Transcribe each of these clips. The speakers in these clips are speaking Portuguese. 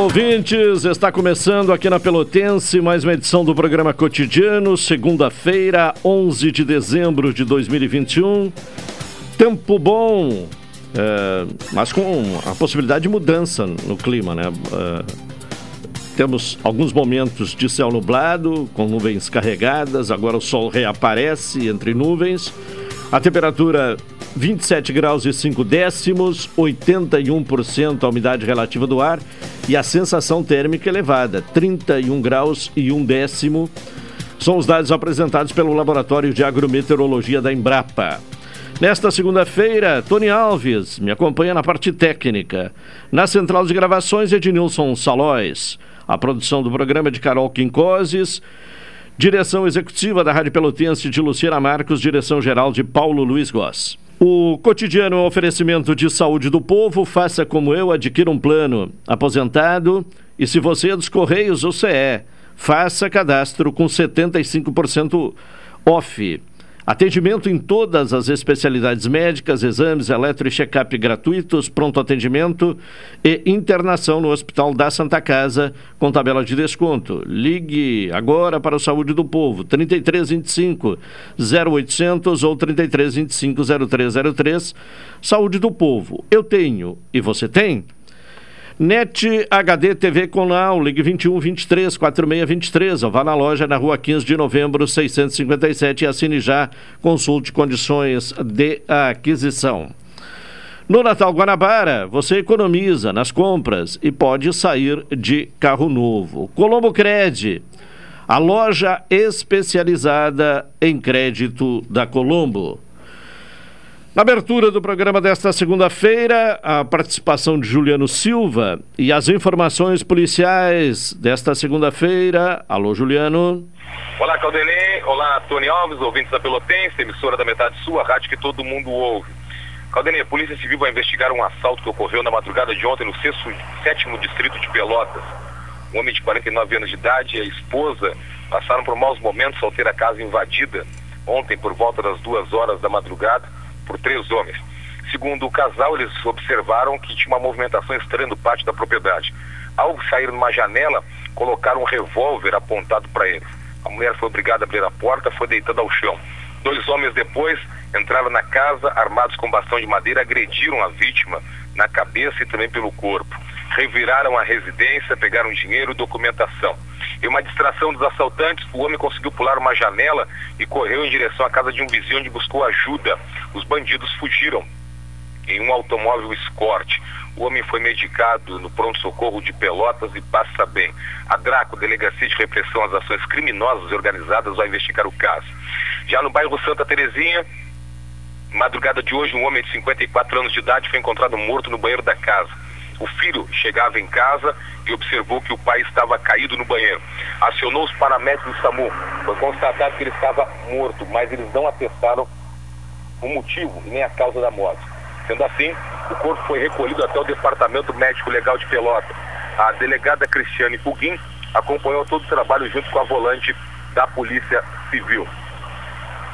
Ouvintes, está começando aqui na Pelotense mais uma edição do programa cotidiano, segunda-feira, 11 de dezembro de 2021. Tempo bom, é, mas com a possibilidade de mudança no clima, né? É, temos alguns momentos de céu nublado, com nuvens carregadas, agora o sol reaparece entre nuvens. A temperatura 27 graus e 5 décimos, 81% a umidade relativa do ar e a sensação térmica elevada, 31 graus e 1 décimo. São os dados apresentados pelo Laboratório de Agrometeorologia da Embrapa. Nesta segunda-feira, Tony Alves me acompanha na parte técnica. Na central de gravações, Ednilson Salóis. A produção do programa é de Carol Quincoses. Direção executiva da Rádio Pelotense de Luciana Marcos, direção geral de Paulo Luiz Goss. O cotidiano é um oferecimento de saúde do povo. Faça como eu, adquira um plano aposentado. E se você é dos Correios ou CE, faça cadastro com 75% off. Atendimento em todas as especialidades médicas, exames, eletro e check-up gratuitos, pronto atendimento e internação no Hospital da Santa Casa com tabela de desconto. Ligue agora para o Saúde do Povo, 3325 0800 ou 3325 0303. Saúde do Povo. Eu tenho e você tem? NET HD TV Conal, ligue 21 23 46 23, ou vá na loja na rua 15 de novembro 657 e assine já, consulte condições de aquisição. No Natal Guanabara, você economiza nas compras e pode sair de carro novo. Colombo Cred, a loja especializada em crédito da Colombo. Na abertura do programa desta segunda-feira, a participação de Juliano Silva e as informações policiais desta segunda-feira. Alô, Juliano. Olá, Caldenei. Olá, Tony Alves, ouvintes da Pelotense, emissora da Metade Sul, rádio que todo mundo ouve. Caldenei, a Polícia Civil vai investigar um assalto que ocorreu na madrugada de ontem no sexto, sétimo distrito de Pelotas. Um homem de 49 anos de idade e a esposa passaram por maus momentos ao ter a casa invadida ontem por volta das duas horas da madrugada por três homens. Segundo o casal, eles observaram que tinha uma movimentação estranha no pátio da propriedade. Ao sair numa janela, colocaram um revólver apontado para eles. A mulher foi obrigada a abrir a porta, foi deitada ao chão. Dois homens depois entraram na casa, armados com bastão de madeira, agrediram a vítima na cabeça e também pelo corpo. Reviraram a residência, pegaram dinheiro e documentação. Em uma distração dos assaltantes, o homem conseguiu pular uma janela e correu em direção à casa de um vizinho onde buscou ajuda. Os bandidos fugiram em um automóvel Escort. O homem foi medicado no pronto-socorro de Pelotas e passa bem. A Draco, Delegacia de Repressão às Ações Criminosas e Organizadas, vai investigar o caso. Já no bairro Santa Terezinha, madrugada de hoje, um homem de 54 anos de idade foi encontrado morto no banheiro da casa. O filho chegava em casa e observou que o pai estava caído no banheiro. Acionou os paramédicos do SAMU. Foi constatado que ele estava morto, mas eles não atestaram o motivo e nem a causa da morte. Sendo assim, o corpo foi recolhido até o Departamento Médico Legal de Pelota. A delegada Cristiane Puguin acompanhou todo o trabalho junto com a volante da Polícia Civil.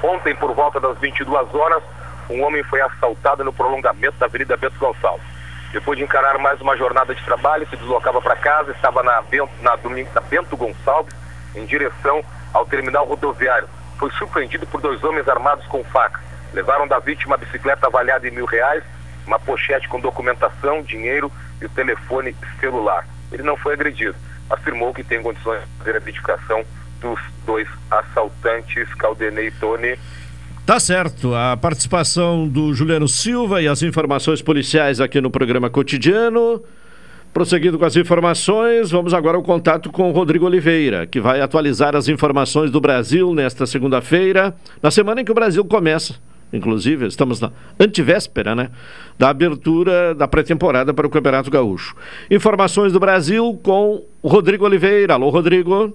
Ontem, por volta das 22 horas, um homem foi assaltado no prolongamento da Avenida Bento Gonçalves. Depois de encarar mais uma jornada de trabalho, se deslocava para casa, estava na Bento, na, domingo, na Bento Gonçalves, em direção ao terminal rodoviário. Foi surpreendido por dois homens armados com facas. Levaram da vítima a bicicleta avaliada em mil reais, uma pochete com documentação, dinheiro e o telefone celular. Ele não foi agredido. Afirmou que tem condições de fazer a identificação dos dois assaltantes, Caldenei e Tony. Tá certo. A participação do Juliano Silva e as informações policiais aqui no programa cotidiano. Prosseguindo com as informações, vamos agora ao contato com o Rodrigo Oliveira, que vai atualizar as informações do Brasil nesta segunda-feira, na semana em que o Brasil começa. Inclusive, estamos na antivéspera, né? Da abertura da pré-temporada para o Campeonato Gaúcho. Informações do Brasil com o Rodrigo Oliveira. Alô, Rodrigo.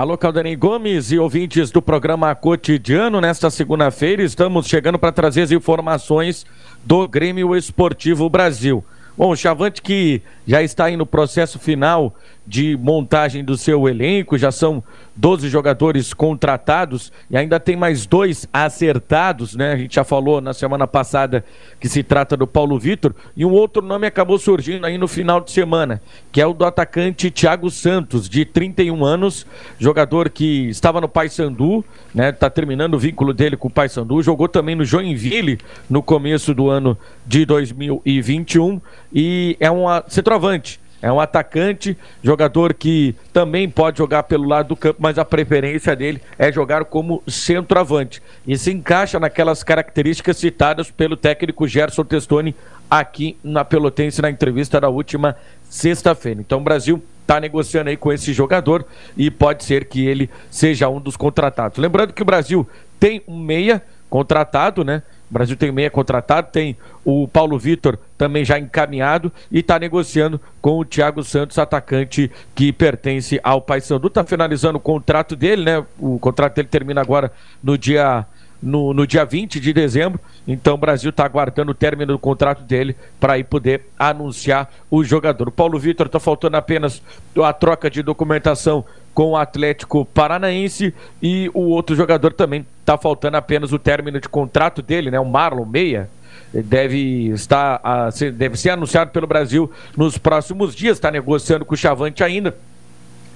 Alô, Caldanei Gomes e ouvintes do programa Cotidiano. Nesta segunda-feira, estamos chegando para trazer as informações do Grêmio Esportivo Brasil. Bom, o Chavante que já está aí no processo final de montagem do seu elenco, já são 12 jogadores contratados e ainda tem mais dois acertados, né? A gente já falou na semana passada que se trata do Paulo Vitor e um outro nome acabou surgindo aí no final de semana, que é o do atacante Thiago Santos, de 31 anos, jogador que estava no Paysandu, né? Tá terminando o vínculo dele com o Paysandu, jogou também no Joinville no começo do ano de 2021 e é um centroavante é um atacante, jogador que também pode jogar pelo lado do campo, mas a preferência dele é jogar como centroavante. E se encaixa naquelas características citadas pelo técnico Gerson Testoni aqui na Pelotense na entrevista da última sexta-feira. Então o Brasil está negociando aí com esse jogador e pode ser que ele seja um dos contratados. Lembrando que o Brasil tem um meia contratado, né? O Brasil tem meia contratado, tem o Paulo Vitor também já encaminhado e está negociando com o Thiago Santos, atacante que pertence ao Paysandu. Está finalizando o contrato dele, né? O contrato dele termina agora no dia no, no dia 20 de dezembro. Então o Brasil está aguardando o término do contrato dele para aí poder anunciar o jogador. O Paulo Vitor está faltando apenas a troca de documentação com o Atlético Paranaense e o outro jogador também está faltando apenas o término de contrato dele, né? O Marlon Meia deve estar a, deve ser anunciado pelo Brasil nos próximos dias. Está negociando com o Chavante ainda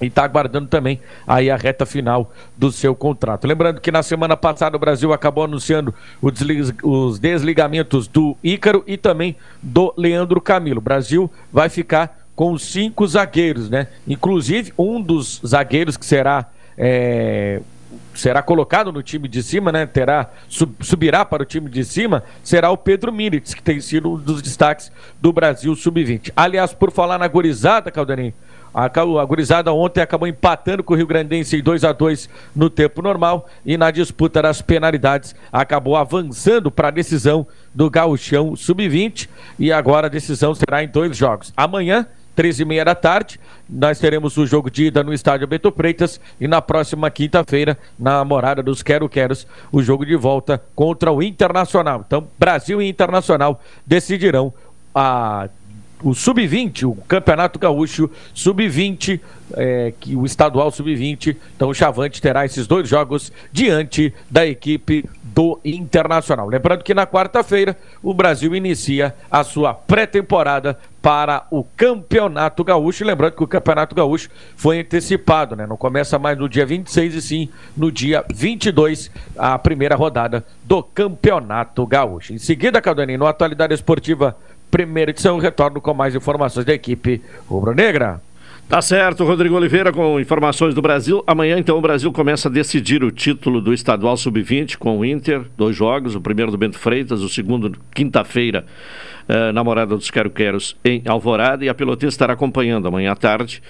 e está aguardando também aí a reta final do seu contrato. Lembrando que na semana passada o Brasil acabou anunciando os desligamentos do Ícaro e também do Leandro Camilo. O Brasil vai ficar com cinco zagueiros, né? Inclusive um dos zagueiros que será é, será colocado no time de cima, né? Terá sub, subirá para o time de cima, será o Pedro Miritz, que tem sido um dos destaques do Brasil sub-20. Aliás, por falar na gorizada, Caldarim, a, a gurizada ontem acabou empatando com o Rio Grandense em 2 a 2 no tempo normal e na disputa das penalidades acabou avançando para a decisão do Gauchão Sub-20 e agora a decisão será em dois jogos. Amanhã 13 e meia da tarde, nós teremos o jogo de ida no estádio Beto Freitas e na próxima quinta-feira, na morada dos Quero Queros, o jogo de volta contra o Internacional. Então, Brasil e Internacional decidirão a o Sub-20, o Campeonato Gaúcho Sub-20, é, que o estadual Sub-20. Então o Chavante terá esses dois jogos diante da equipe do Internacional. Lembrando que na quarta-feira o Brasil inicia a sua pré-temporada para o Campeonato Gaúcho. Lembrando que o Campeonato Gaúcho foi antecipado, né? Não começa mais no dia 26 e sim no dia 22, a primeira rodada do Campeonato Gaúcho. Em seguida, Caldaninho, no Atualidade Esportiva primeira edição. Retorno com mais informações da equipe rubro-negra. Tá certo, Rodrigo Oliveira com informações do Brasil. Amanhã, então, o Brasil começa a decidir o título do estadual sub-20 com o Inter, dois jogos, o primeiro do Bento Freitas, o segundo quinta-feira, eh, na Morada dos em Alvorada, e a Pelotense estará acompanhando amanhã à tarde.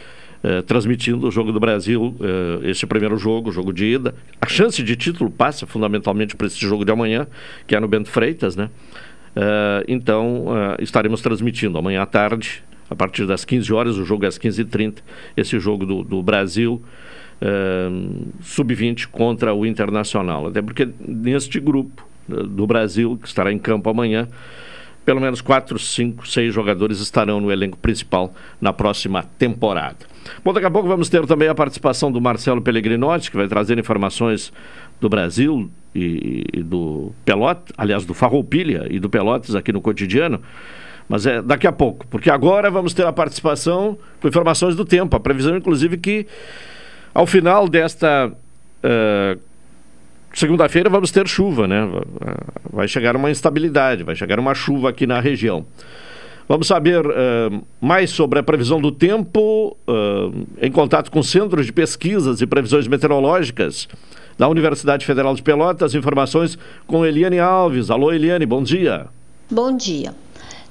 Eh, transmitindo o jogo do Brasil, eh, esse primeiro jogo, o jogo de ida. A chance de título passa fundamentalmente para esse jogo de amanhã, que é no Bento Freitas, né? Uh, então, uh, estaremos transmitindo amanhã à tarde, a partir das 15 horas, o jogo é às 15h30, esse jogo do, do Brasil uh, sub-20 contra o Internacional. Até porque neste grupo do Brasil, que estará em campo amanhã, pelo menos 4, 5, 6 jogadores estarão no elenco principal na próxima temporada. Bom, daqui a pouco vamos ter também a participação do Marcelo Pellegrinotti, que vai trazer informações do Brasil, e, e do Pelotas, aliás, do Farroupilha e do Pelotas aqui no cotidiano. Mas é daqui a pouco, porque agora vamos ter a participação com informações do tempo. A previsão, inclusive, que ao final desta uh, segunda-feira vamos ter chuva, né? Vai chegar uma instabilidade, vai chegar uma chuva aqui na região. Vamos saber uh, mais sobre a previsão do tempo uh, em contato com centros de pesquisas e previsões meteorológicas da Universidade Federal de Pelotas. Informações com Eliane Alves. Alô, Eliane, bom dia. Bom dia.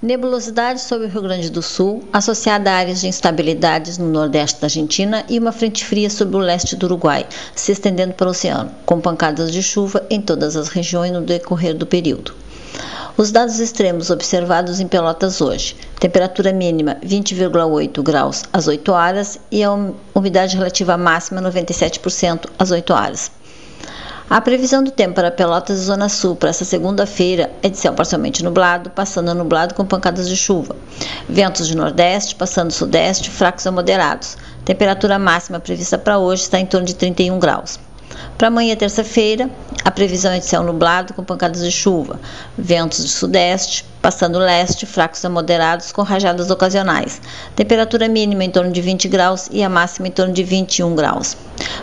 Nebulosidade sobre o Rio Grande do Sul, associada a áreas de instabilidades no nordeste da Argentina e uma frente fria sobre o leste do Uruguai, se estendendo para o oceano, com pancadas de chuva em todas as regiões no decorrer do período. Os dados extremos observados em Pelotas hoje: temperatura mínima 20,8 graus às 8 horas e a umidade relativa máxima 97% às 8 horas. A previsão do tempo para Pelotas e Zona Sul para essa segunda-feira é de céu parcialmente nublado, passando a nublado com pancadas de chuva. Ventos de nordeste, passando sudeste, fracos a moderados. Temperatura máxima prevista para hoje está em torno de 31 graus. Para amanhã, terça-feira, a previsão é de céu nublado com pancadas de chuva, ventos de sudeste, passando leste, fracos a moderados com rajadas ocasionais. Temperatura mínima em torno de 20 graus e a máxima em torno de 21 graus.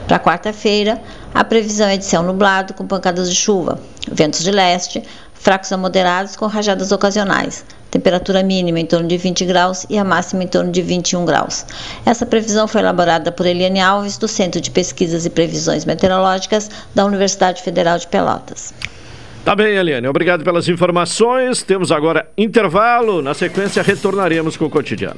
Para quarta-feira, a previsão é de céu nublado com pancadas de chuva, ventos de leste, fracos a moderados com rajadas ocasionais. Temperatura mínima em torno de 20 graus e a máxima em torno de 21 graus. Essa previsão foi elaborada por Eliane Alves, do Centro de Pesquisas e Previsões Meteorológicas da Universidade Federal de Pelotas. Tá bem, Eliane. Obrigado pelas informações. Temos agora intervalo. Na sequência, retornaremos com o cotidiano.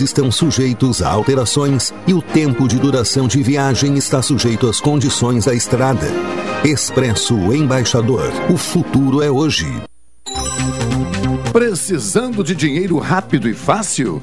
estão sujeitos a alterações e o tempo de duração de viagem está sujeito às condições da estrada. Expresso Embaixador. O futuro é hoje. Precisando de dinheiro rápido e fácil?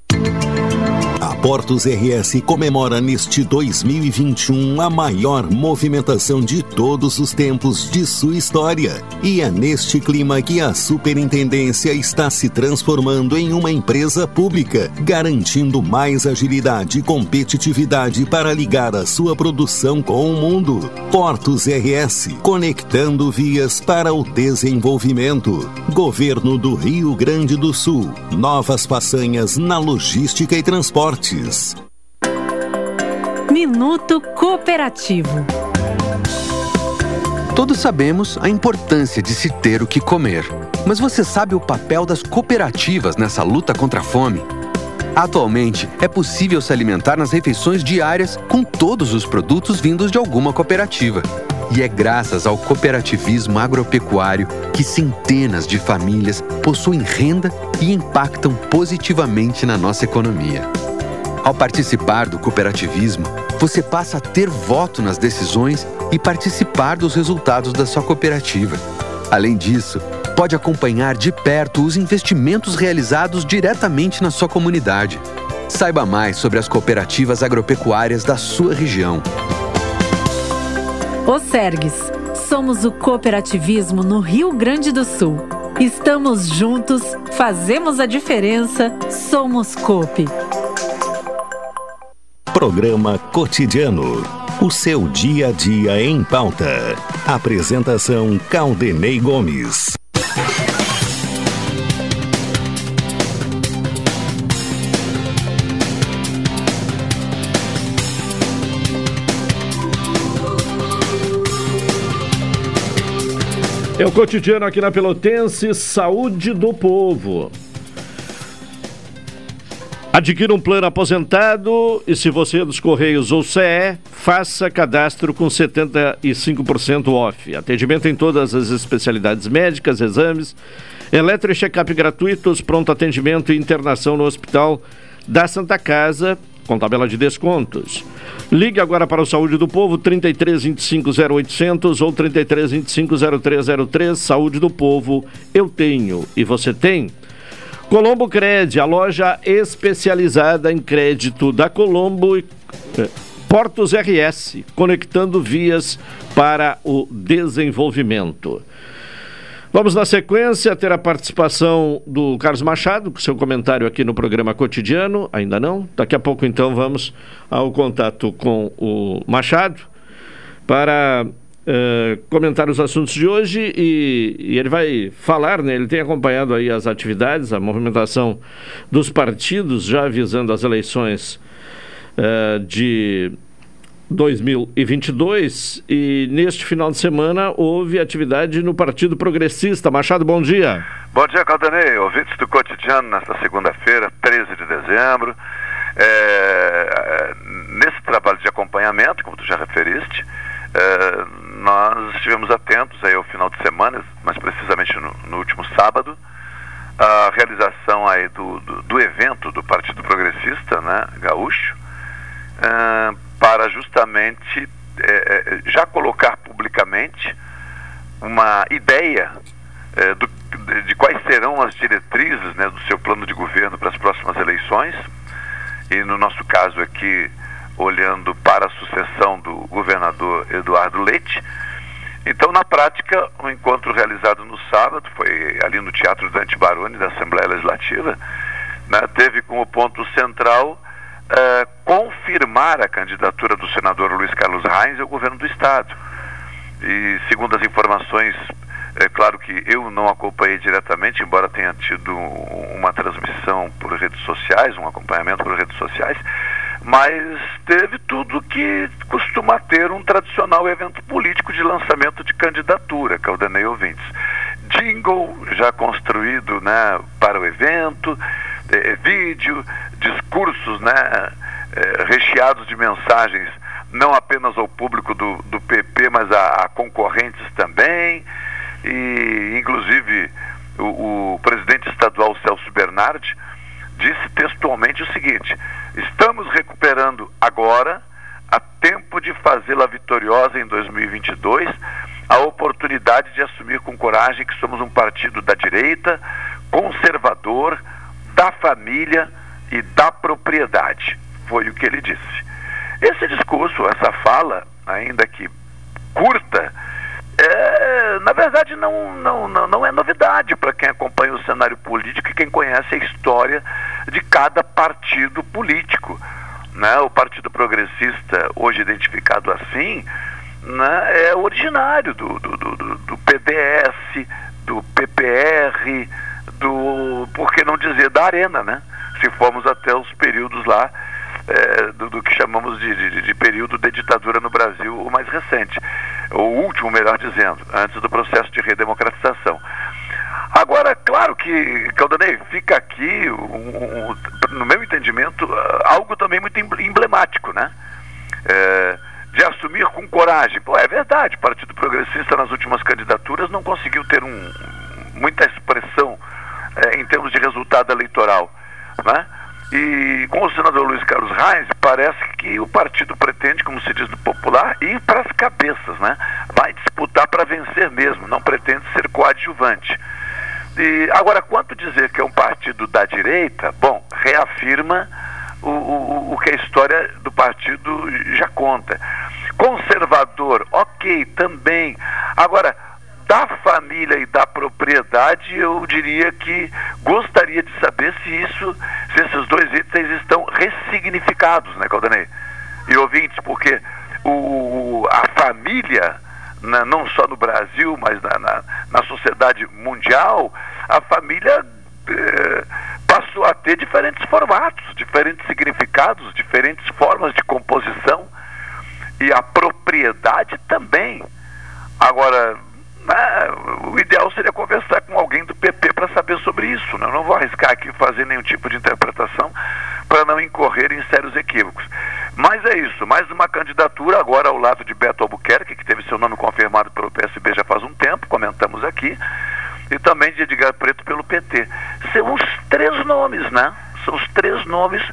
Portos RS comemora neste 2021 a maior movimentação de todos os tempos de sua história. E é neste clima que a Superintendência está se transformando em uma empresa pública, garantindo mais agilidade e competitividade para ligar a sua produção com o mundo. Portos RS, conectando vias para o desenvolvimento. Governo do Rio Grande do Sul. Novas façanhas na logística e transporte. Minuto Cooperativo. Todos sabemos a importância de se ter o que comer. Mas você sabe o papel das cooperativas nessa luta contra a fome? Atualmente, é possível se alimentar nas refeições diárias com todos os produtos vindos de alguma cooperativa. E é graças ao cooperativismo agropecuário que centenas de famílias possuem renda e impactam positivamente na nossa economia. Ao participar do cooperativismo, você passa a ter voto nas decisões e participar dos resultados da sua cooperativa. Além disso, pode acompanhar de perto os investimentos realizados diretamente na sua comunidade. Saiba mais sobre as cooperativas agropecuárias da sua região. O Sergues. Somos o cooperativismo no Rio Grande do Sul. Estamos juntos, fazemos a diferença, somos COP. Programa Cotidiano. O seu dia a dia em pauta. Apresentação Caldenei Gomes. É o cotidiano aqui na Pelotense, saúde do povo. Adquira um plano aposentado e se você é dos Correios ou CE, faça cadastro com 75% off. Atendimento em todas as especialidades médicas, exames, eletro e check-up gratuitos, pronto atendimento e internação no Hospital da Santa Casa, com tabela de descontos. Ligue agora para o Saúde do Povo, 33 25 0800 ou 33 25 0303. Saúde do Povo, eu tenho e você tem. Colombo Cred, a loja especializada em crédito da Colombo e eh, Portos RS, conectando vias para o desenvolvimento. Vamos na sequência ter a participação do Carlos Machado, com seu comentário aqui no programa cotidiano. Ainda não? Daqui a pouco, então, vamos ao contato com o Machado para uh, comentar os assuntos de hoje e, e, ele vai falar, né? Ele tem acompanhado aí as atividades, a movimentação dos partidos, já avisando as eleições uh, de 2022 e neste final de semana houve atividade no Partido Progressista. Machado, bom dia. Bom dia, Caldanei. Ouvintes do cotidiano nesta segunda-feira, 13 de dezembro. É, nesse trabalho de acompanhamento, como tu já referiste, é, nós estivemos atentos aí ao final de semana, mais precisamente no, no último sábado, a realização aí do, do, do, evento do Partido Progressista, né, gaúcho, uh, para justamente uh, já colocar publicamente uma ideia uh, do, de, de, quais serão as diretrizes né, do seu plano de governo para as próximas eleições, e no nosso caso aqui olhando para a sucessão do governador Eduardo Leite. Então, na prática, o um encontro realizado no sábado, foi ali no Teatro Dante Baroni, da Assembleia Legislativa, né, teve como ponto central uh, confirmar a candidatura do senador Luiz Carlos Reis ao governo do Estado. E, segundo as informações, é claro que eu não acompanhei diretamente, embora tenha tido uma transmissão por redes sociais, um acompanhamento por redes sociais, mas teve tudo que costuma ter um tradicional evento político de lançamento de candidatura, Caldanei Ouvintes. Jingle já construído né, para o evento, é, vídeo, discursos né, é, recheados de mensagens não apenas ao público do, do PP, mas a, a concorrentes também, e inclusive o, o presidente estadual Celso Bernardi disse textualmente o seguinte: estamos recuperando agora, a tempo de fazê-la vitoriosa em 2022, a oportunidade de assumir com coragem que somos um partido da direita, conservador, da família e da propriedade. foi o que ele disse. Esse discurso, essa fala, ainda que curta, é, na verdade não, não, não, não é novidade para quem acompanha o cenário político e quem conhece a história de cada partido político. Né? O Partido Progressista, hoje identificado assim, né, é originário do, do, do, do PDS, do PPR, do, por que não dizer, da Arena, né? Se formos até os períodos lá é, do, do, que chamamos de, de, de, período de ditadura no Brasil, o mais recente, o último, melhor dizendo, antes do processo de redemocratização. Agora, claro que, Caldanei, fica aqui, um, um, no meu entendimento, algo também muito emblemático, né? É, de assumir com coragem. Pô, é verdade, o Partido Progressista nas últimas candidaturas não conseguiu ter um, muita expressão é, em termos de resultado eleitoral, né? E com o senador Luiz Parece que o partido pretende, como se diz no popular, ir para as cabeças, né? Vai disputar para vencer mesmo, não pretende ser coadjuvante. E, agora, quanto dizer que é um partido da direita, bom, reafirma o, o, o que a história do partido já conta. Conservador, ok, também. Agora, da família e da propriedade, eu diria que gostaria de saber se isso, se esses dois itens estão ressignificados, né, Caldanei? E ouvintes, porque o, a família, na, não só no Brasil, mas na, na, na sociedade mundial, a família eh, passou a ter diferentes formatos, diferentes significados, diferentes formas de composição e a propriedade também. Agora, né, o ideal seria conversar com alguém do PP para saber sobre isso. Né? Eu não vou arriscar aqui fazer nenhum tipo de interpretação para não incorrer em sérios equívocos. Mas é isso, mais uma candidatura agora ao lado de Beto Albuquerque, que teve seu nome confirmado pelo PSB já faz um tempo, comentamos aqui, e também de Edgar Preto pelo PT. São os três nomes, né? São os três nomes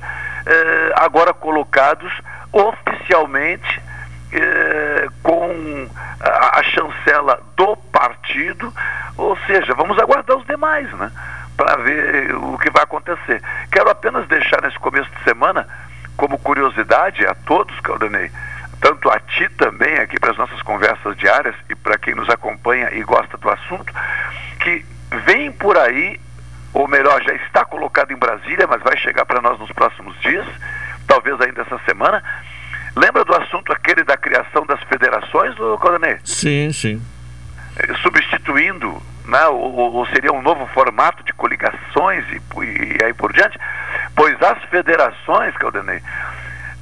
eh, agora colocados oficialmente eh, com a, a, chancela do partido, ou seja, vamos aguardar os demais, né? Para ver o que vai acontecer. Quero apenas deixar nesse começo de semana, como curiosidade a todos, Caldanei, tanto a ti também, aqui para as nossas conversas diárias e para quem nos acompanha e gosta do assunto, que vem por aí, ou melhor, já está colocado em Brasília, mas vai chegar para nós nos próximos dias, talvez ainda essa semana, Lembra do assunto aquele da criação das federações, Coronel? Sim, sim. É, substituindo, né, ou, ou, seria um novo formato de coligações e, e aí por diante? Pois as federações, Caldenei,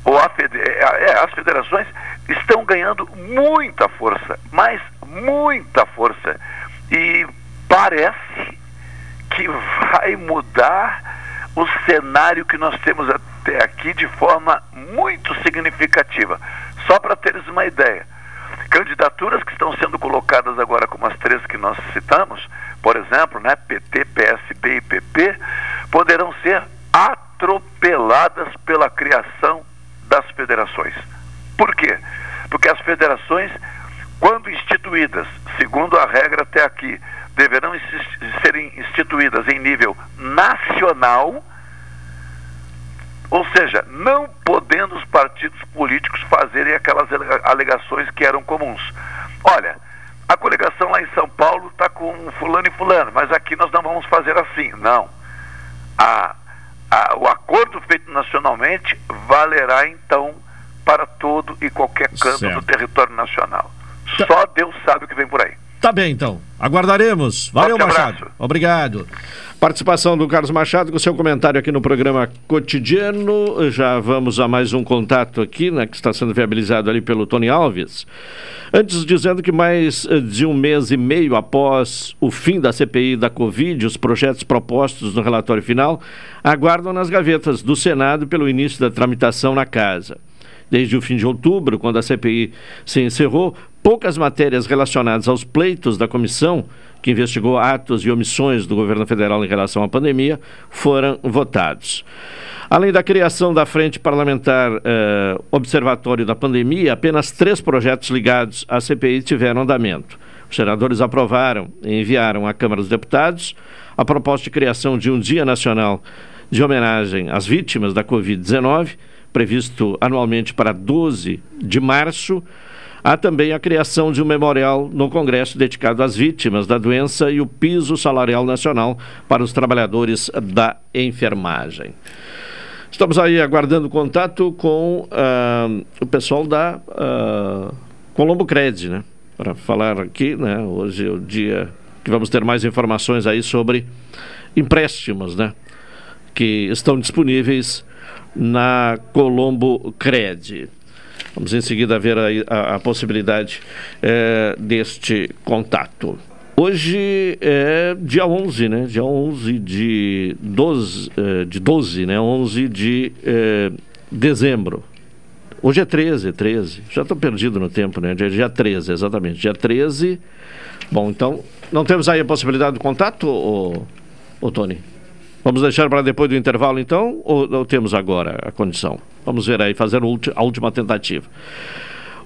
ou fede é, é, as federações estão ganhando muita força, mas muita força. E parece que vai mudar o cenário que nós temos até aqui de forma muito significativa. Só para teres uma ideia. Candidaturas que estão sendo colocadas agora, como as três que nós citamos, por exemplo, né, PT, PSB e PP, poderão ser atropeladas pela criação das federações. Por quê? Porque as federações, quando instituídas, segundo a regra até aqui, deverão serem instituídas em nível nacional ou seja, não podendo os partidos políticos fazerem aquelas alegações que eram comuns. Olha, a coligação lá em São Paulo está com fulano e fulano, mas aqui nós não vamos fazer assim. Não. A, a, o acordo feito nacionalmente valerá então para todo e qualquer canto certo. do território nacional. Tá. Só Deus sabe o que vem por aí. Tá bem, então. Aguardaremos. Valeu, Machado. Obrigado. Participação do Carlos Machado com seu comentário aqui no programa cotidiano. Já vamos a mais um contato aqui, né, que está sendo viabilizado ali pelo Tony Alves. Antes, dizendo que mais eh, de um mês e meio após o fim da CPI da Covid, os projetos propostos no relatório final aguardam nas gavetas do Senado pelo início da tramitação na casa. Desde o fim de outubro, quando a CPI se encerrou, poucas matérias relacionadas aos pleitos da comissão, que investigou atos e omissões do governo federal em relação à pandemia, foram votados. Além da criação da Frente Parlamentar eh, Observatório da Pandemia, apenas três projetos ligados à CPI tiveram andamento. Os senadores aprovaram e enviaram à Câmara dos Deputados a proposta de criação de um Dia Nacional de homenagem às vítimas da Covid-19 previsto anualmente para 12 de março, há também a criação de um memorial no Congresso dedicado às vítimas da doença e o piso salarial nacional para os trabalhadores da enfermagem. Estamos aí aguardando contato com uh, o pessoal da uh, Colombo Cred, né? Para falar aqui, né? Hoje é o dia que vamos ter mais informações aí sobre empréstimos, né? Que estão disponíveis na Colombo Cred. Vamos em seguida ver a, a, a possibilidade é, deste contato. Hoje é dia 11, né? Dia 11 de 12, é, de 12 né? 11 de é, dezembro. Hoje é 13, 13. Já estou perdido no tempo, né? Dia, dia 13, exatamente. Dia 13. Bom, então, não temos aí a possibilidade do contato, ô, ô Tony? Vamos deixar para depois do intervalo, então, ou, ou, temos agora a condição? Vamos ver aí, fazer a última tentativa.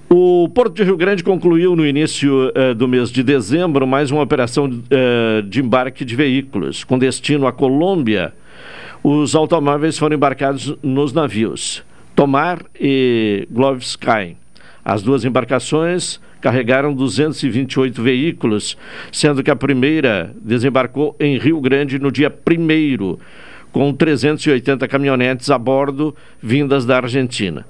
O Porto de Rio Grande concluiu no início uh, do mês de dezembro mais uma operação uh, de embarque de veículos com destino à Colômbia. Os automóveis foram embarcados nos navios Tomar e Glovsky. As duas embarcações carregaram 228 veículos, sendo que a primeira desembarcou em Rio Grande no dia 1 com 380 caminhonetes a bordo vindas da Argentina.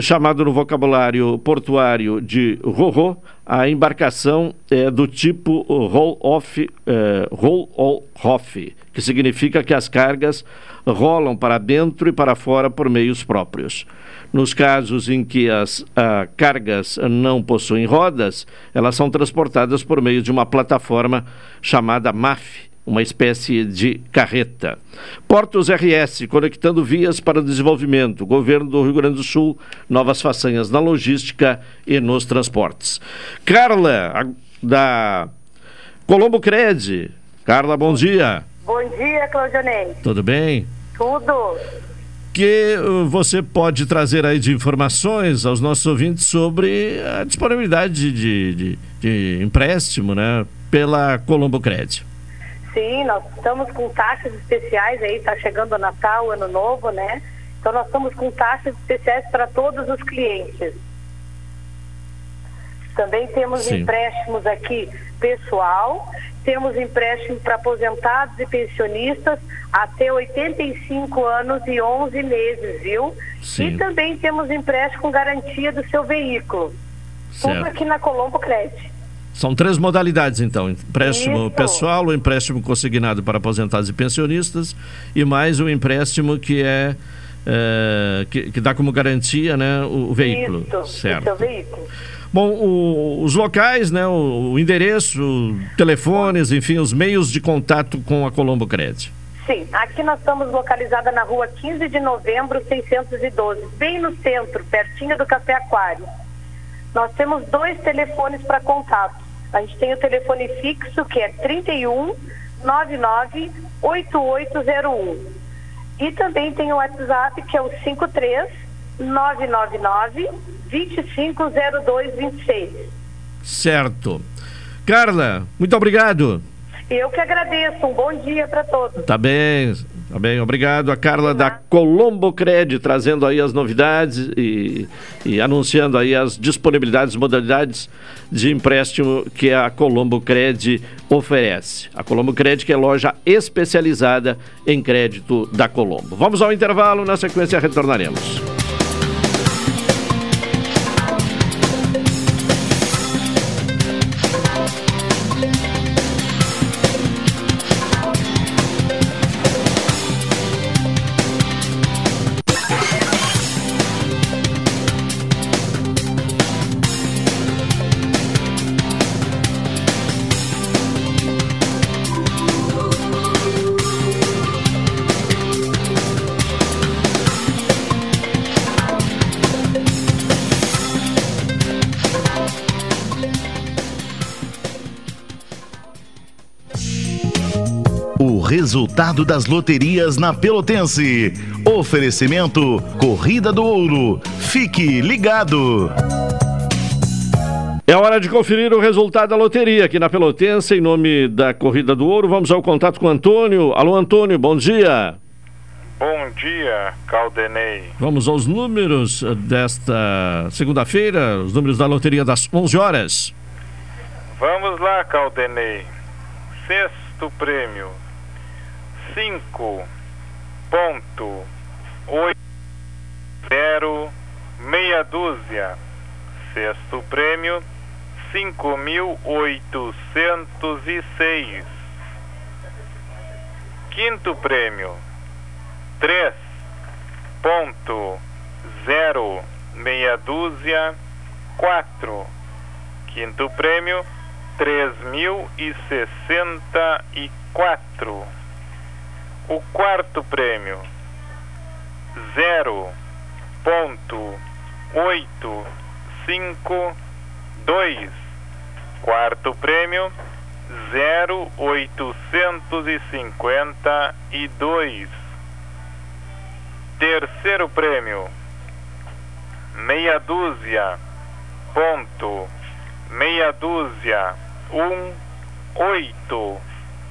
Chamado no vocabulário portuário de Rorô, a embarcação é do tipo roll-off, é, roll-off, que significa que as cargas rolam para dentro e para fora por meios próprios. Nos casos em que as ah, cargas não possuem rodas, elas são transportadas por meio de uma plataforma chamada MAF, uma espécie de carreta. Portos RS, conectando vias para o desenvolvimento. Governo do Rio Grande do Sul, novas façanhas na logística e nos transportes. Carla, da Colombo Cred. Carla, bom dia. Bom dia, Claudionei. Tudo bem? Tudo que uh, você pode trazer aí de informações aos nossos ouvintes sobre a disponibilidade de, de, de empréstimo né, pela Colombo Cred. Sim, nós estamos com taxas especiais aí, está chegando o Natal, Ano Novo, né? Então nós estamos com taxas especiais para todos os clientes. Também temos Sim. empréstimos aqui pessoal temos empréstimo para aposentados e pensionistas até 85 anos e 11 meses, viu? Sim. E também temos empréstimo com garantia do seu veículo. Certo. Tudo aqui na Colombo Crédito. São três modalidades, então: empréstimo Isso. pessoal, o empréstimo consignado para aposentados e pensionistas, e mais um empréstimo que é, é que, que, dá como garantia né, o, o veículo. Isso, certo. o seu veículo. Bom, o, os locais, né, o, o endereço, telefones, enfim, os meios de contato com a Colombo Cred. Sim, aqui nós estamos localizada na rua 15 de novembro, 612, bem no centro, pertinho do Café Aquário. Nós temos dois telefones para contato. A gente tem o telefone fixo, que é 31 99 8801. E também tem o WhatsApp, que é o 53 999 250226. Certo. Carla, muito obrigado. Eu que agradeço. Um bom dia para todos. Tá bem, tá bem. Obrigado a Carla da Colombo Cred, trazendo aí as novidades e, e anunciando aí as disponibilidades, modalidades de empréstimo que a Colombo Cred oferece. A Colombo Cred que é loja especializada em crédito da Colombo. Vamos ao intervalo, na sequência retornaremos. Resultado das loterias na Pelotense. Oferecimento Corrida do Ouro. Fique ligado. É hora de conferir o resultado da loteria aqui na Pelotense, em nome da Corrida do Ouro. Vamos ao contato com o Antônio. Alô, Antônio, bom dia. Bom dia, Caldenei. Vamos aos números desta segunda-feira, os números da loteria das 11 horas. Vamos lá, Caldenei. Sexto prêmio: 5 ponto oito zero meia dúzia. Sexto prêmio: cinco mil oitocentos e seis. Quinto prêmio: três ponto zero meia dúzia quatro. Quinto prêmio: três mil e sessenta e quatro. O quarto prêmio: zero ponto oito cinco dois. Quarto prêmio: zero oitocentos e cinquenta e dois. Terceiro prêmio: meia dúzia ponto meia dúzia um oito.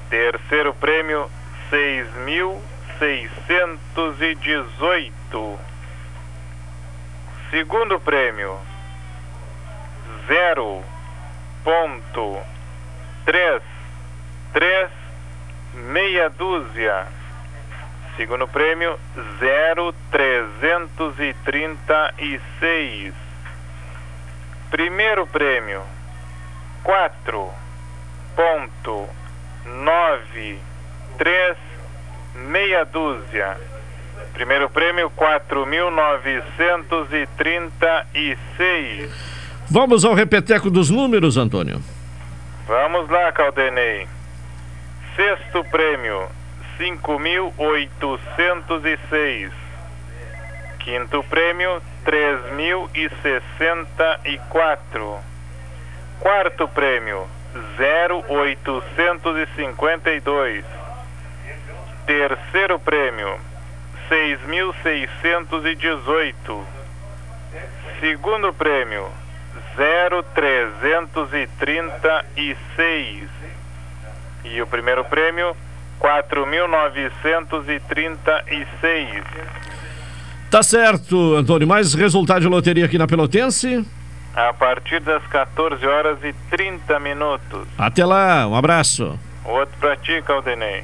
Terceiro prêmio: seis mil seiscentos e dezoito. Segundo prêmio: zero ponto três três meia dúzia. Segundo prêmio: zero trezentos e trinta e seis. Primeiro prêmio: quatro três meia dúzia. Primeiro prêmio, 4.936. Vamos ao repeteco dos números, Antônio. Vamos lá, Caldenei. Sexto prêmio, 5.806. Quinto prêmio, 3.064. Quarto prêmio, 0,852. Terceiro prêmio, seis mil seiscentos e dezoito. Segundo prêmio, zero trezentos e trinta seis. O primeiro prêmio, quatro mil novecentos e trinta e seis. Tá certo, Antônio. Mais resultado de loteria aqui na Pelotense? A partir das 14 horas e 30 minutos. Até lá, um abraço. Outro pra ti, Caldenei.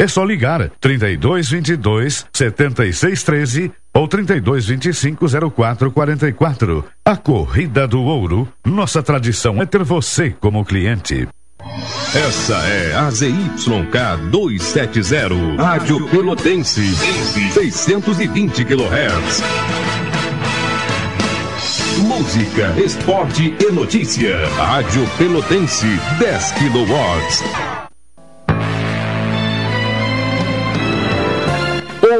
é só ligar 32 22 76 13 ou 32 25 04 44. A Corrida do Ouro, nossa tradição é ter você como cliente. Essa é a ZYK 270, Rádio Pelotense, 620 kHz. Música, esporte e notícia. Rádio Pelotense, 10 kW.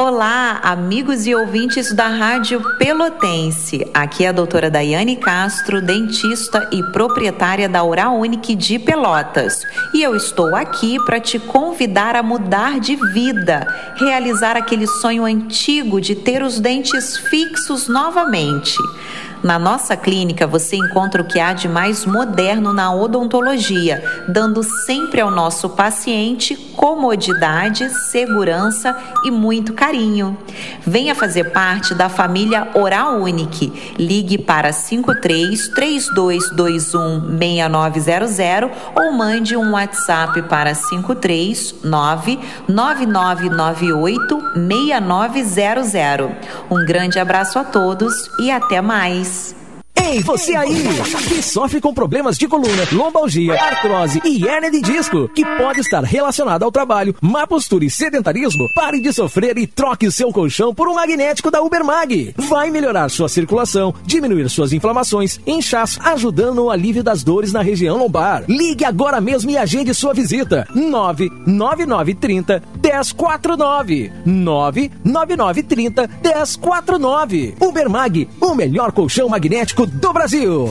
Olá, amigos e ouvintes da Rádio Pelotense. Aqui é a doutora Daiane Castro, dentista e proprietária da Oral Unique de Pelotas. E eu estou aqui para te convidar a mudar de vida, realizar aquele sonho antigo de ter os dentes fixos novamente. Na nossa clínica você encontra o que há de mais moderno na odontologia, dando sempre ao nosso paciente comodidade, segurança e muito carinho. Venha fazer parte da família Oral Unique. Ligue para 53 3221 6900 ou mande um WhatsApp para 53 99998 6900. Um grande abraço a todos e até mais. nice. Ei, você aí que sofre com problemas de coluna, lombalgia, artrose e hernia de disco, que pode estar relacionado ao trabalho, má postura e sedentarismo, pare de sofrer e troque seu colchão por um magnético da Ubermag. Vai melhorar sua circulação, diminuir suas inflamações, inchaço, ajudando no alívio das dores na região lombar. Ligue agora mesmo e agende sua visita. 99930 1049 99930 1049 Ubermag, o melhor colchão magnético do Brasil.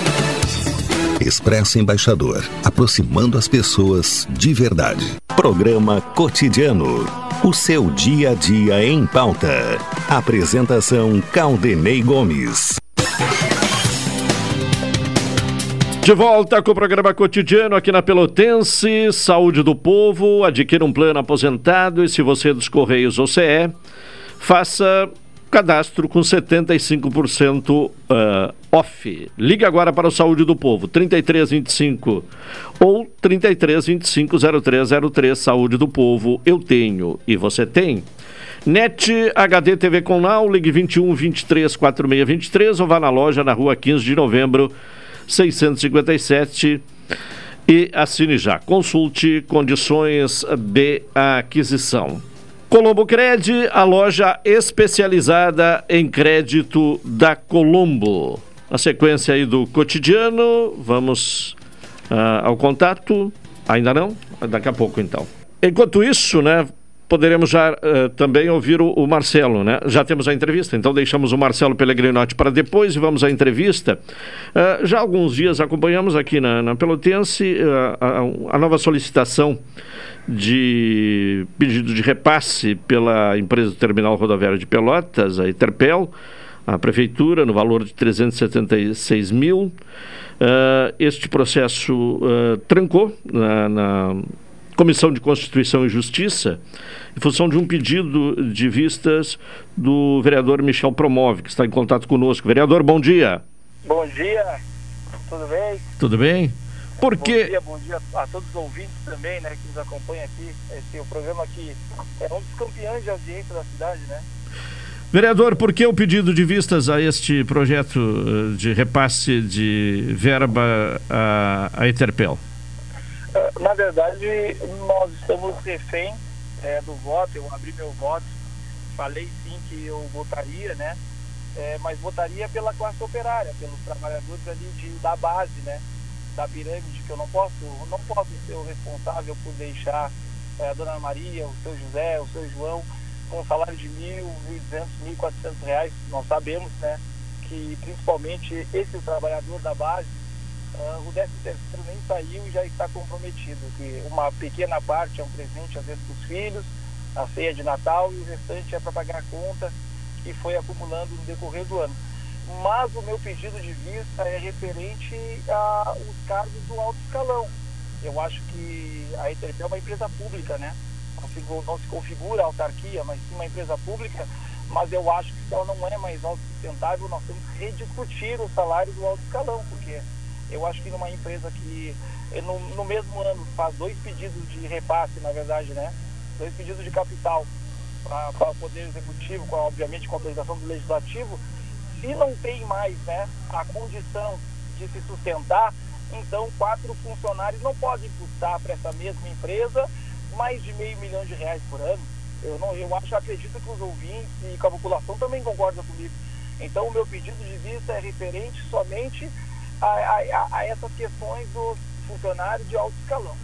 Expresso Embaixador, aproximando as pessoas de verdade. Programa Cotidiano. O seu dia a dia em pauta. Apresentação Caldenei Gomes. De volta com o programa cotidiano aqui na Pelotense, Saúde do Povo, adquira um plano aposentado e se você é dos Correios ou CE, faça cadastro com 75% uh, off. Ligue agora para o Saúde do Povo, 3325 ou 3325 0303 Saúde do Povo. Eu tenho e você tem. NET HD TV com Now, ligue 21 23 46 23 ou vá na loja na rua 15 de novembro 657 e assine já. Consulte condições de aquisição. Colombo Cred, a loja especializada em crédito da Colombo. Na sequência aí do cotidiano, vamos uh, ao contato. Ainda não? Daqui a pouco então. Enquanto isso, né, poderemos já uh, também ouvir o, o, Marcelo, né? Já temos a entrevista, então deixamos o Marcelo Pellegrinotti para depois e vamos à entrevista. Uh, já há alguns dias acompanhamos aqui na, na Pelotense uh, a, a, nova solicitação de pedido de repasse pela empresa do Terminal Rodoviário de Pelotas, a Interpel, a Prefeitura, no valor de 376 mil. este processo trancou na, na Comissão de Constituição e Justiça, em função de um pedido de vistas do vereador Michel Promove, que está em contato conosco. Vereador, bom dia. Bom dia, tudo bem? Tudo bem? Por quê? Bom dia, bom dia a todos os ouvintes também, né, que nos acompanham aqui. Esse é o programa que é um dos campeões de audiência da cidade, né? Vereador, por que o pedido de vistas a este projeto eh, de repasse de verba à, à Interpel? Na verdade, nós estamos refém é, do voto, eu abri meu voto, falei sim que eu votaria, né? É, mas votaria pela classe operária, pelos trabalhadores ali de, da base, né? Da pirâmide, que eu não posso, não posso ser o responsável por deixar é, a dona Maria, o seu José, o seu João com um salário de mil, mil duzentos, mil quatrocentos reais. Nós sabemos, né? Que principalmente esse trabalhador da base, uh, o décimo terceiro nem saiu e já está comprometido. Que uma pequena parte é um presente às vezes para os filhos, a ceia de Natal e o restante é para pagar a conta que foi acumulando no decorrer do ano. Mas o meu pedido de vista é referente aos cargos do alto escalão. Eu acho que a ETRP é uma empresa pública, né? Não se configura autarquia, mas sim uma empresa pública. Mas eu acho que se ela não é mais autossustentável, nós temos que rediscutir o salário do alto escalão, porque eu acho que numa empresa que no, no mesmo ano faz dois pedidos de repasse, na verdade, né? Dois pedidos de capital para o Poder Executivo, com, obviamente com a autorização do Legislativo, se não tem mais né, a condição de se sustentar, então quatro funcionários não podem custar para essa mesma empresa mais de meio milhão de reais por ano. Eu, não, eu acho, acredito que os ouvintes e que a população também concordam comigo. Então o meu pedido de vista é referente somente a, a, a essas questões dos funcionários de alto escalão.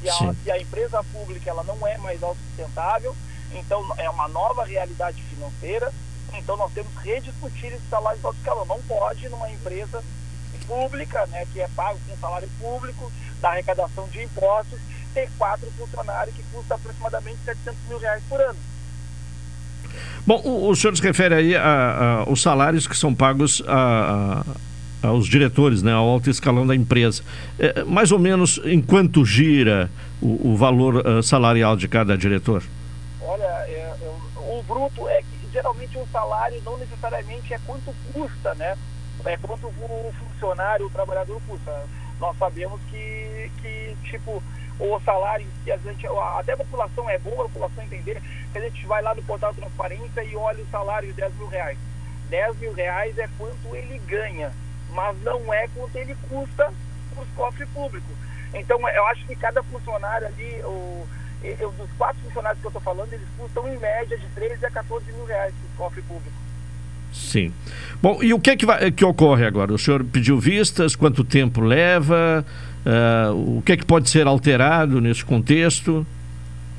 Se a, se a empresa pública ela não é mais autossustentável, então, é uma nova realidade financeira. Então, nós temos que rediscutir esse salário de alto escalão. Não pode, numa empresa pública, né, que é pago com salário público, da arrecadação de impostos, ter quatro funcionários que custa aproximadamente 700 mil reais por ano. Bom, o, o senhor se refere aí aos salários que são pagos a, a, aos diretores, né, ao alto escalão da empresa. É, mais ou menos em quanto gira o, o valor uh, salarial de cada diretor? Olha, é, é, o bruto é geralmente o salário não necessariamente é quanto custa, né? É quanto o funcionário, o trabalhador custa. Nós sabemos que, que tipo, o salário, que a gente, até a população é boa, a população entender, que a gente vai lá no portal Transparência e olha o salário de 10 mil reais. 10 mil reais é quanto ele ganha, mas não é quanto ele custa para os cofres públicos. Então, eu acho que cada funcionário ali, o, eu, dos quatro funcionários que eu estou falando, eles custam em média de 13 a 14 mil reais para o cofre público. Sim. Bom, e o que, é que, vai, que ocorre agora? O senhor pediu vistas, quanto tempo leva? Uh, o que é que pode ser alterado nesse contexto?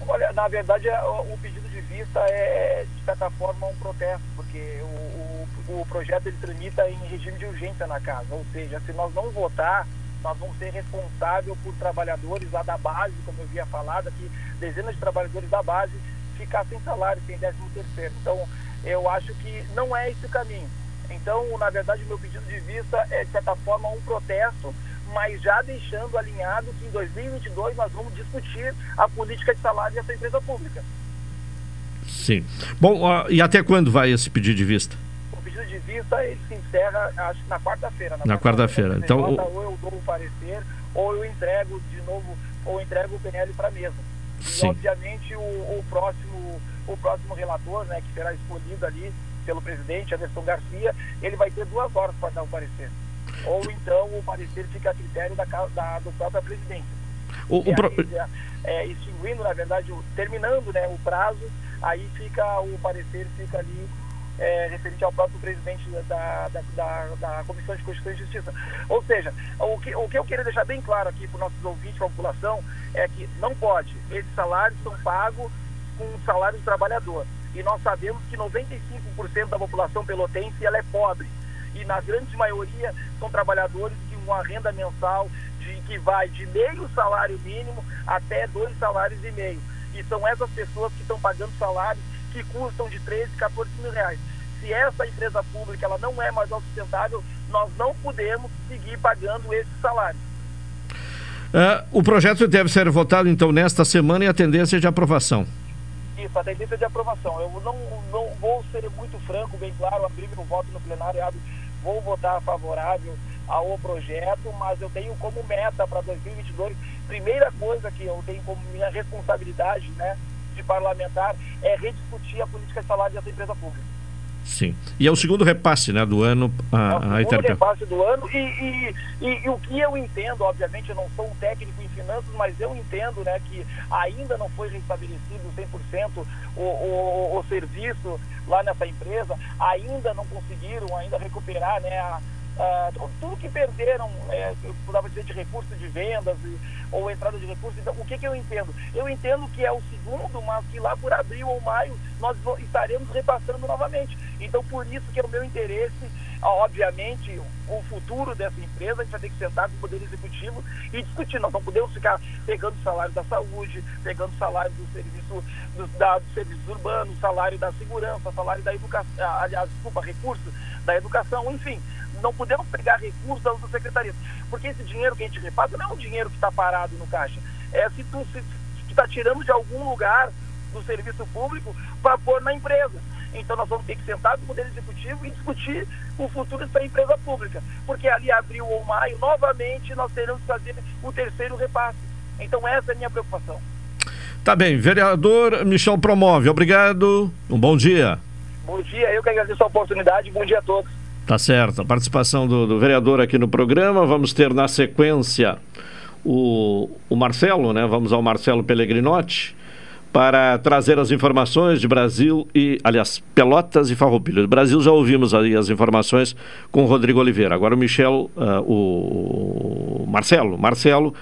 Olha, na verdade, é, o pedido de vista é, de certa forma, um protesto, porque o, o, o projeto ele tramita em regime de urgência na casa. Ou seja, se nós não votar, nós vamos ser responsáveis por trabalhadores lá da base, como eu havia falado aqui, dezenas de trabalhadores da base ficar sem salário, sem décimo terceiro. Então, eu acho que não é esse o caminho. Então, na verdade, o meu pedido de vista é, de certa forma, um protesto, mas já deixando alinhado que em 2022 nós vamos discutir a política de salário dessa empresa pública. Sim. Bom, e até quando vai esse pedido de vista? Pedido de vista ele se encerra acho, na quarta-feira. Na, quarta-feira. então, ou eu dou o parecer, ou eu entrego de novo, ou entrego o PNL para a mesa. Sim. E obviamente o, o, próximo, o próximo relator, né, que será escolhido ali pelo presidente, Anderson Garcia, ele vai ter duas horas para dar o parecer. Ou então o parecer fica a critério da, da do próprio presidente. O, o pro... aí, é, é, extinguindo, na verdade, o, terminando né, o prazo, aí fica o parecer fica ali é, referente ao próprio presidente da, da, da, da, Comissão de Constituição e Justiça. Ou seja, o que, o que eu queria deixar bem claro aqui para os nossos ouvintes, para a população, é que não pode. Esses salários são pagos com o salário do trabalhador. E nós sabemos que 95% da população pelotense ela é pobre. E na grande maioria são trabalhadores de uma renda mensal de, que vai de meio salário mínimo até dois salários e meio. E são essas pessoas que estão pagando salários que custam de 13, 14 mil reais. Se essa empresa pública ela não é mais autossustentável, nós não podemos seguir pagando esse salário. Uh, o projeto deve ser votado, então, nesta semana e a tendência é de aprovação. Isso, a tendência é de aprovação. Eu não, não vou ser muito franco, bem claro, abrir meu voto no plenário, vou votar favorável ao projeto, mas eu tenho como meta para 2022, primeira coisa que eu tenho como minha responsabilidade, né, de parlamentar é rediscutir a política de salário dessa empresa pública. Sim. E é o segundo repasse né, do ano a, é o a segundo repasse do ano e, e, e, e, o que eu entendo, obviamente eu não sou um técnico em finanças, mas eu entendo né, que ainda não foi restabelecido 100% o, o, o serviço lá nessa empresa, ainda não conseguiram ainda recuperar né, a, Uh, tudo que perderam, é, eu de recurso de vendas e, ou entrada de recursos. Então, o que, que eu entendo? Eu entendo que é o segundo, mas que lá por abril ou maio nós estaremos repassando novamente. Então, por isso que é o meu interesse, obviamente, o futuro dessa empresa, a gente vai ter que sentar com o Poder Executivo e discutir. Nós não podemos ficar pegando salário da saúde, pegando salário do serviço, do, da, do serviço urbano, salário da segurança, salário da educação, ah, aliás, desculpa, recurso da educação, enfim não podemos pegar recursos das outras secretarias. Porque esse dinheiro que a gente repassa não é um dinheiro que está parado no caixa. É se tu está tirando de algum lugar do serviço público para pôr na empresa. Então nós vamos ter que sentar com o modelo executivo e discutir o futuro dessa empresa pública. Porque ali abril ou maio, novamente, nós teremos que fazer o terceiro repasse. Então essa é a minha preocupação. Tá bem, vereador Michel Promove, obrigado, um bom dia. Bom dia, eu que agradeço a oportunidade, bom dia a todos. Tá certo. A participação do, do, vereador aqui no programa. Vamos ter na sequência o, o Marcelo, né? Vamos ao Marcelo Pellegrinotti para trazer as informações de Brasil e, aliás, Pelotas e Farroupilha. Do Brasil já ouvimos aí as informações com o Rodrigo Oliveira. Agora o Michel, uh, o Marcelo, Marcelo uh,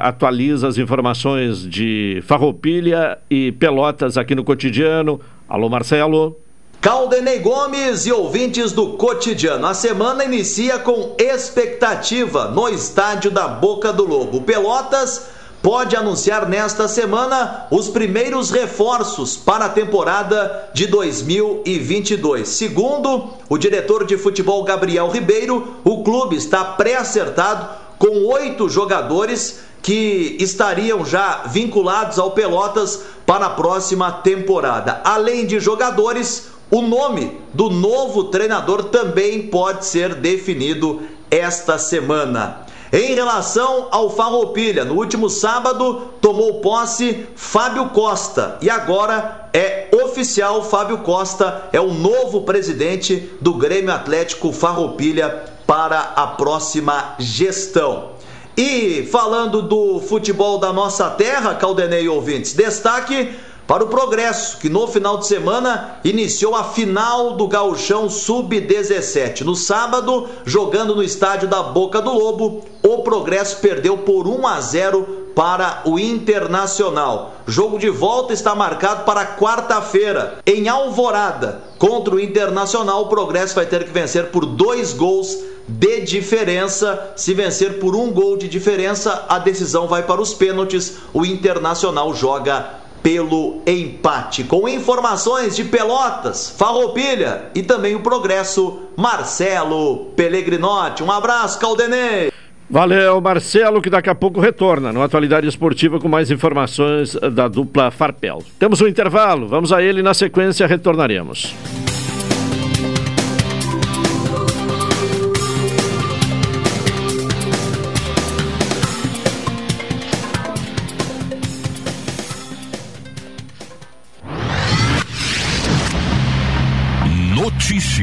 atualiza as informações de Farroupilha e Pelotas aqui no cotidiano. Alô, Marcelo. Caldenei Gomes e ouvintes do cotidiano. A semana inicia com expectativa no estádio da Boca do Lobo. Pelotas pode anunciar nesta semana os primeiros reforços para a temporada de 2022. Segundo o diretor de futebol Gabriel Ribeiro, o clube está pré-acertado com oito jogadores que estariam já vinculados ao Pelotas para a próxima temporada. Além de jogadores, o nome do novo treinador também pode ser definido esta semana. Em relação ao Farroupilha, no último sábado tomou posse Fábio Costa e agora é oficial, Fábio Costa é o novo presidente do Grêmio Atlético Farroupilha para a próxima gestão. E falando do futebol da nossa terra, Caldenei ouvintes, destaque para o Progresso, que no final de semana iniciou a final do Gauchão Sub-17. No sábado, jogando no estádio da Boca do Lobo, o Progresso perdeu por 1 a 0 para o Internacional. Jogo de volta está marcado para quarta-feira, em Alvorada. Contra o Internacional, o Progresso vai ter que vencer por dois gols de diferença. Se vencer por um gol de diferença, a decisão vai para os pênaltis. O Internacional joga pelo empate. Com informações de Pelotas, Farroupilha e também o Progresso, Marcelo Pellegrinotti. Um abraço, Caldenei. Valeu, Marcelo, que daqui a pouco retorna no Atualidade Esportiva com mais informações da dupla Farpel. Temos um intervalo, vamos a ele na sequência retornaremos.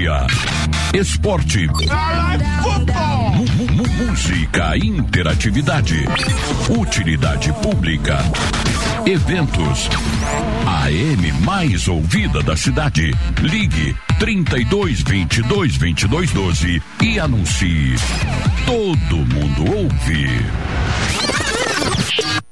Notícia, esporte, música, interatividade, utilidade pública, eventos. A M mais ouvida da cidade. Ligue 32 22 22 12 e anuncie. Todo mundo ouve.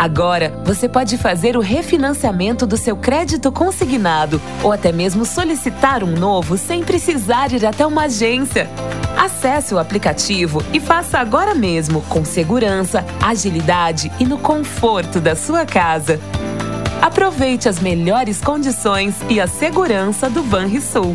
Agora, você pode fazer o refinanciamento do seu crédito consignado ou até mesmo solicitar um novo sem precisar ir até uma agência. Acesse o aplicativo e faça agora mesmo, com segurança, agilidade e no conforto da sua casa. Aproveite as melhores condições e a segurança do Banrisul.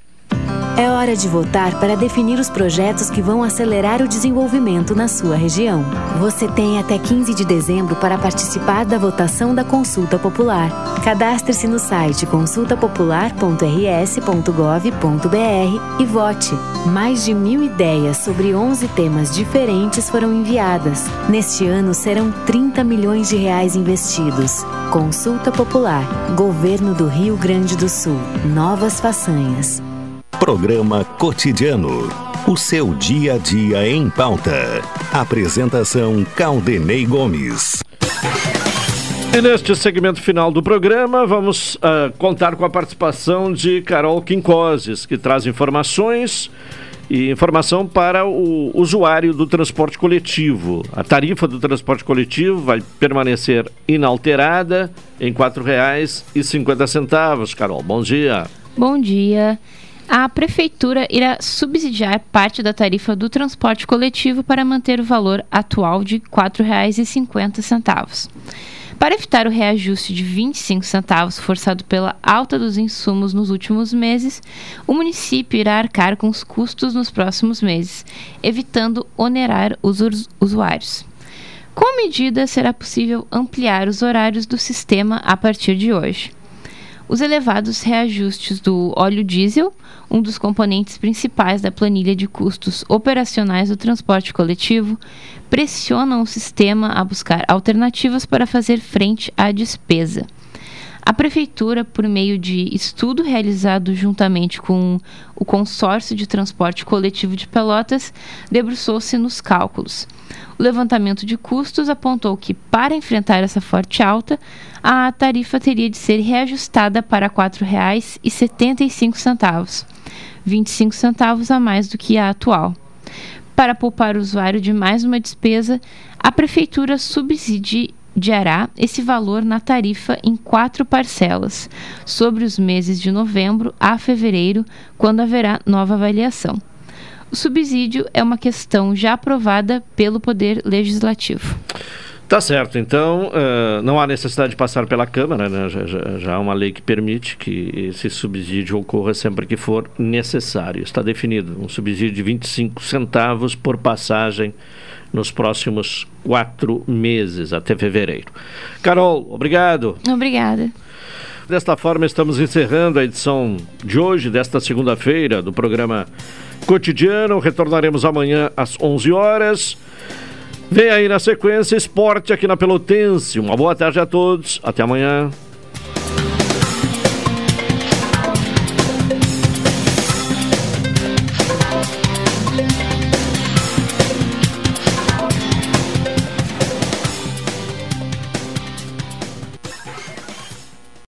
É hora de votar para definir os projetos que vão acelerar o desenvolvimento na sua região. Você tem até 15 de dezembro para participar da votação da consulta popular. Cadastre-se no site consultapopular.rs.gov.br e vote. Mais de mil ideias sobre 11 temas diferentes foram enviadas. Neste ano serão 30 milhões de reais investidos. Consulta Popular. Governo do Rio Grande do Sul. Novas façanhas. Programa Cotidiano. O seu dia a dia em pauta. Apresentação Caldenei Gomes. E neste segmento final do programa, vamos uh, contar com a participação de Carol Quincoses, que traz informações e informação para o usuário do transporte coletivo. A tarifa do transporte coletivo vai permanecer inalterada em R$ 4,50. Carol, bom dia. Bom dia a Prefeitura irá subsidiar parte da tarifa do transporte coletivo para manter o valor atual de R$ 4,50. Para evitar o reajuste de 25 centavos forçado pela alta dos insumos nos últimos meses, o município irá arcar com os custos nos próximos meses, evitando onerar os usuários. Com a medida, será possível ampliar os horários do sistema a partir de hoje. Os elevados reajustes do óleo diesel, um dos componentes principais da planilha de custos operacionais do transporte coletivo, pressionam o sistema a buscar alternativas para fazer frente à despesa. A Prefeitura, por meio de estudo realizado juntamente com o Consórcio de Transporte Coletivo de Pelotas, debruçou-se nos cálculos. O levantamento de custos apontou que, para enfrentar essa forte alta, a tarifa teria de ser reajustada para R$ 4,75, 25 centavos a mais do que a atual. Para poupar o usuário de mais uma despesa, a Prefeitura subsidia diará esse valor na tarifa em quatro parcelas, sobre os meses de novembro a fevereiro, quando haverá nova avaliação. O subsídio é uma questão já aprovada pelo Poder Legislativo. Tá certo, então uh, não há necessidade de passar pela Câmara, né? já, já, já, há uma lei que permite que esse subsídio ocorra sempre que for necessário. Está definido um subsídio de 25 centavos por passagem nos próximos quatro meses, até fevereiro. Carol, obrigado. Obrigada. Desta forma, estamos encerrando a edição de hoje, desta segunda-feira, do programa Cotidiano. Retornaremos amanhã às 11 horas. Vem aí na sequência Esporte aqui na Pelotense. Uma boa tarde a todos. Até amanhã.